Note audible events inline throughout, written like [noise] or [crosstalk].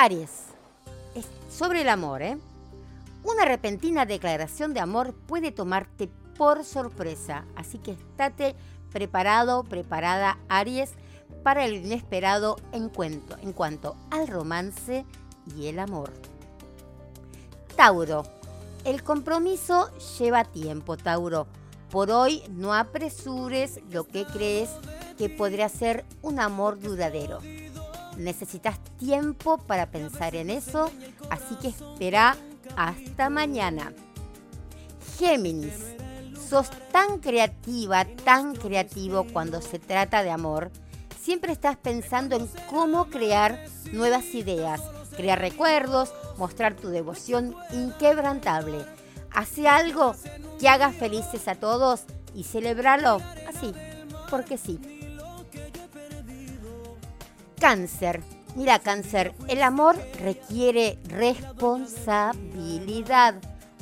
Aries, es sobre el amor, ¿eh? Una repentina declaración de amor puede tomarte por sorpresa, así que estate preparado, preparada, Aries, para el inesperado encuentro en cuanto al romance y el amor. Tauro, el compromiso lleva tiempo, Tauro. Por hoy no apresures lo que crees que podría ser un amor duradero. Necesitas tiempo para pensar en eso, así que espera hasta mañana. Géminis, sos tan creativa, tan creativo cuando se trata de amor. Siempre estás pensando en cómo crear nuevas ideas, crear recuerdos, mostrar tu devoción inquebrantable. Hace algo que haga felices a todos y celebralo así, porque sí. Cáncer. Mira, cáncer, el amor requiere responsabilidad.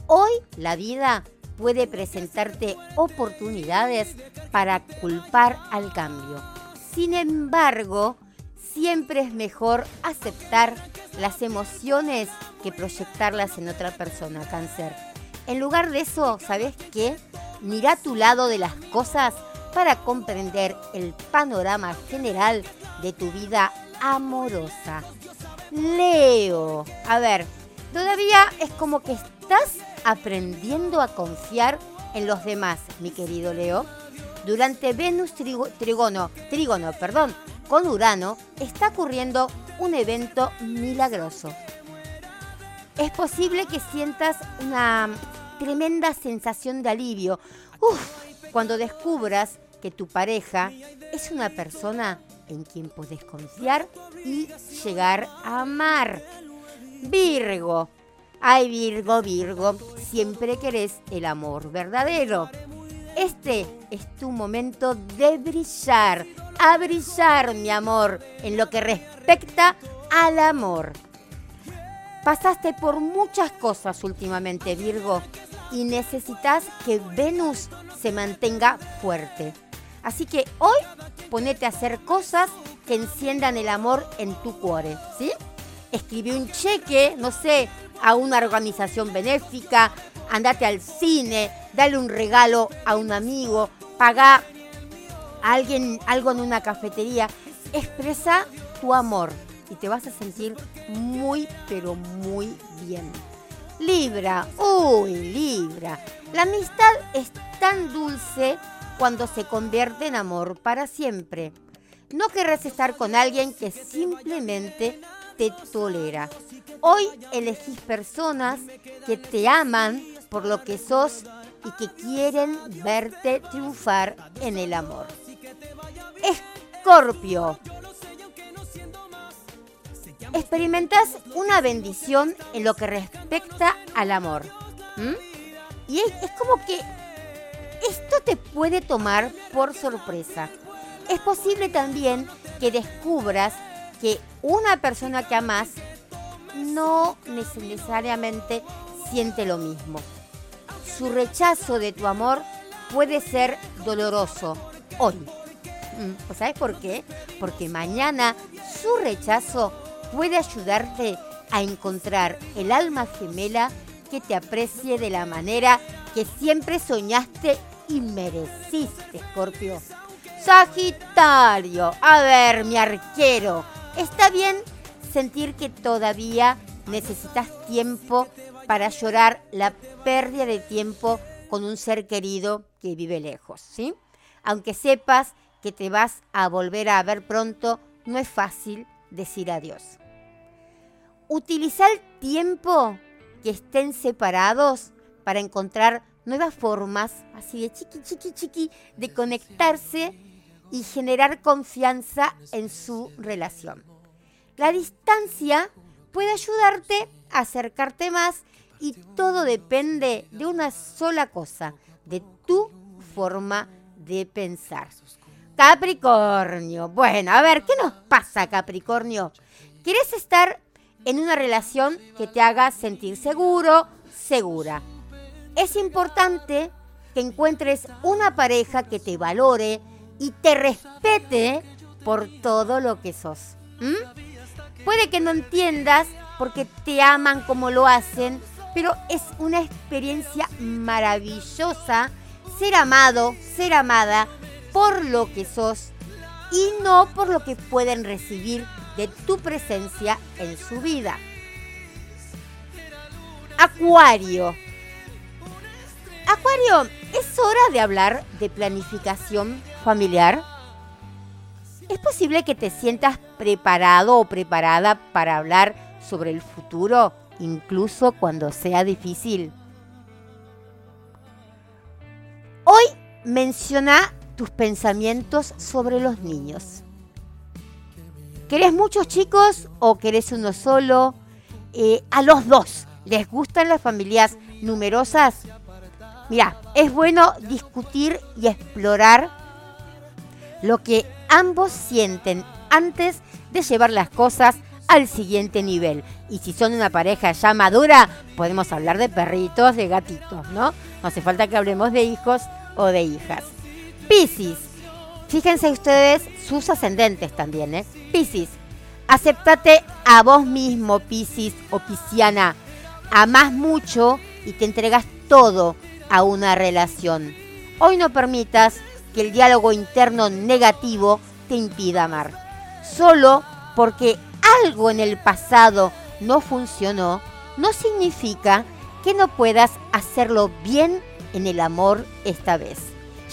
Hoy la vida puede presentarte oportunidades para culpar al cambio. Sin embargo, siempre es mejor aceptar las emociones que proyectarlas en otra persona, cáncer. En lugar de eso, ¿sabes qué? Mira tu lado de las cosas para comprender el panorama general de tu vida amorosa. Leo, a ver, todavía es como que estás aprendiendo a confiar en los demás, mi querido Leo. Durante Venus Trígono, Trígono, perdón, con Urano, está ocurriendo un evento milagroso. Es posible que sientas una tremenda sensación de alivio cuando descubras que tu pareja es una persona en quien puedes confiar y llegar a amar. Virgo. Ay, Virgo, Virgo, siempre querés el amor verdadero. Este es tu momento de brillar, a brillar, mi amor, en lo que respecta al amor. Pasaste por muchas cosas últimamente, Virgo, y necesitas que Venus se mantenga fuerte. Así que hoy ponete a hacer cosas que enciendan el amor en tu cuore, ¿sí? Escribe un cheque, no sé, a una organización benéfica, andate al cine, dale un regalo a un amigo, paga a alguien algo en una cafetería, expresa tu amor y te vas a sentir muy, pero muy bien. Libra, uy, Libra, la amistad es tan dulce cuando se convierte en amor para siempre. No querrás estar con alguien que simplemente te tolera. Hoy elegís personas que te aman por lo que sos y que quieren verte triunfar en el amor. Escorpio. Experimentas una bendición en lo que respecta al amor. Y es, es como que esto te puede tomar por sorpresa. Es posible también que descubras que una persona que amas no necesariamente siente lo mismo. Su rechazo de tu amor puede ser doloroso hoy. Mm, ¿Sabes por qué? Porque mañana su rechazo puede ayudarte a encontrar el alma gemela que te aprecie de la manera que siempre soñaste y mereciste, Scorpio. Sagitario, a ver, mi arquero, está bien sentir que todavía necesitas tiempo para llorar la pérdida de tiempo con un ser querido que vive lejos, ¿sí? Aunque sepas que te vas a volver a ver pronto, no es fácil decir adiós. Utiliza el tiempo que estén separados para encontrar nuevas formas, así de chiqui, chiqui, chiqui, de conectarse y generar confianza en su relación. La distancia puede ayudarte a acercarte más y todo depende de una sola cosa, de tu forma de pensar. Capricornio. Bueno, a ver, ¿qué nos pasa, Capricornio? ¿Quieres estar en una relación que te haga sentir seguro, segura? Es importante que encuentres una pareja que te valore y te respete por todo lo que sos. Puede que no entiendas porque te aman como lo hacen, pero es una experiencia maravillosa ser amado, ser amada por lo que sos y no por lo que pueden recibir de tu presencia en su vida. Acuario. Acuario, ¿es hora de hablar de planificación familiar? ¿Es posible que te sientas preparado o preparada para hablar sobre el futuro, incluso cuando sea difícil? Hoy menciona tus pensamientos sobre los niños. ¿Querés muchos chicos o querés uno solo? Eh, a los dos, ¿les gustan las familias numerosas? Mira, es bueno discutir y explorar lo que ambos sienten antes de llevar las cosas al siguiente nivel. Y si son una pareja ya madura, podemos hablar de perritos, de gatitos, ¿no? No hace falta que hablemos de hijos o de hijas. Piscis, fíjense ustedes sus ascendentes también, ¿eh? Piscis, aceptate a vos mismo, Piscis o Pisciana. Amás mucho y te entregas todo a una relación. Hoy no permitas que el diálogo interno negativo te impida amar. Solo porque algo en el pasado no funcionó, no significa que no puedas hacerlo bien en el amor esta vez.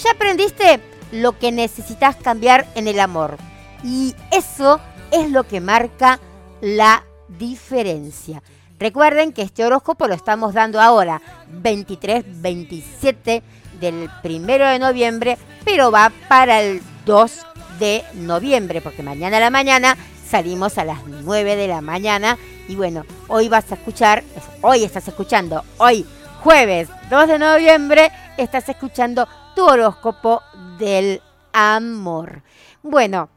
Ya aprendiste lo que necesitas cambiar en el amor. Y eso es lo que marca la diferencia. Recuerden que este horóscopo lo estamos dando ahora, 23, 27 del primero de noviembre, pero va para el 2 de noviembre, porque mañana a la mañana salimos a las 9 de la mañana. Y bueno, hoy vas a escuchar, hoy estás escuchando, hoy jueves 2 de noviembre, estás escuchando tu horóscopo del amor. Bueno,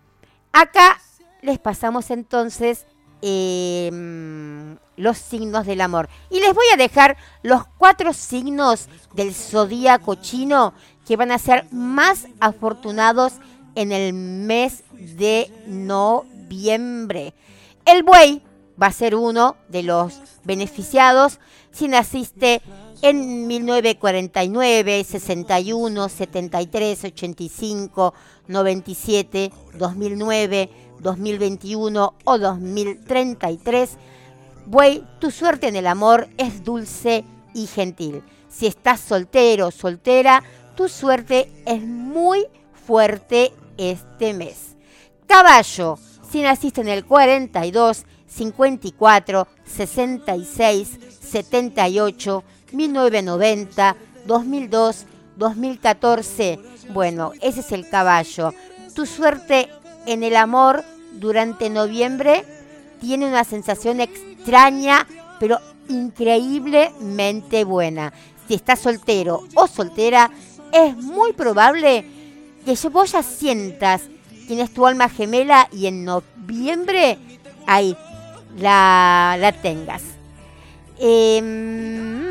acá les pasamos entonces em, los signos del amor. Y les voy a dejar los cuatro signos del zodíaco chino que van a ser más afortunados en el mes de noviembre. El buey va a ser uno de los beneficiados si naciste en 1949, 61, 73, 85, 97, 2009, 2021 o 2033. Buey, tu suerte en el amor es dulce y gentil. Si estás soltero o soltera, tu suerte es muy fuerte este mes. Caballo, si naciste en el 42, 54, 66, 78, 1990, 2002, 2014. Bueno, ese es el caballo. Tu suerte en el amor durante noviembre tiene una sensación extraña, pero increíblemente buena. Si estás soltero o soltera, es muy probable que vos ya sientas quién es tu alma gemela y en noviembre ahí la, la tengas. Em,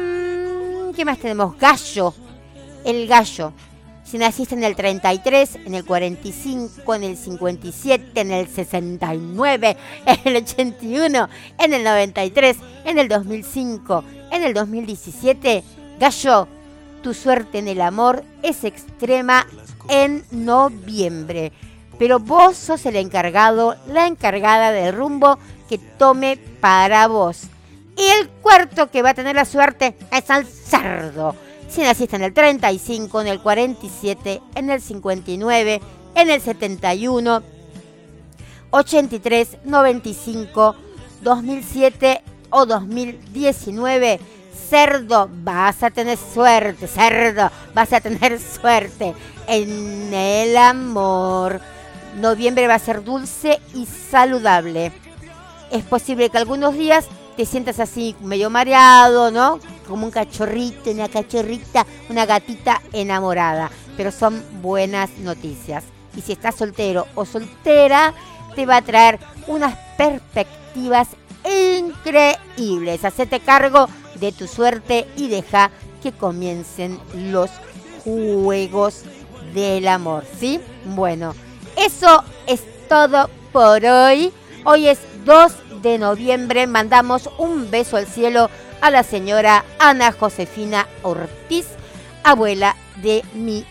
¿Qué más tenemos? Gallo. El gallo. Si naciste en el 33, en el 45, en el 57, en el 69, [laughs] en el 81, en el 93, en el 2005, en el 2017, gallo, tu suerte en el amor es extrema en noviembre. Pero vos sos el encargado, la encargada del rumbo que tome para vos. Y el cuarto que va a tener la suerte es el cerdo. Si naciste en el 35, en el 47, en el 59, en el 71, 83, 95, 2007 o 2019, cerdo, vas a tener suerte, cerdo, vas a tener suerte en el amor. Noviembre va a ser dulce y saludable. Es posible que algunos días te sientas así medio mareado, ¿no? Como un cachorrito, una cachorrita, una gatita enamorada. Pero son buenas noticias. Y si estás soltero o soltera, te va a traer unas perspectivas increíbles. Hacete cargo de tu suerte y deja que comiencen los juegos del amor, ¿sí? Bueno, eso es todo por hoy. Hoy es 2 de noviembre. Mandamos un beso al cielo a la señora Ana Josefina Ortiz, abuela de mi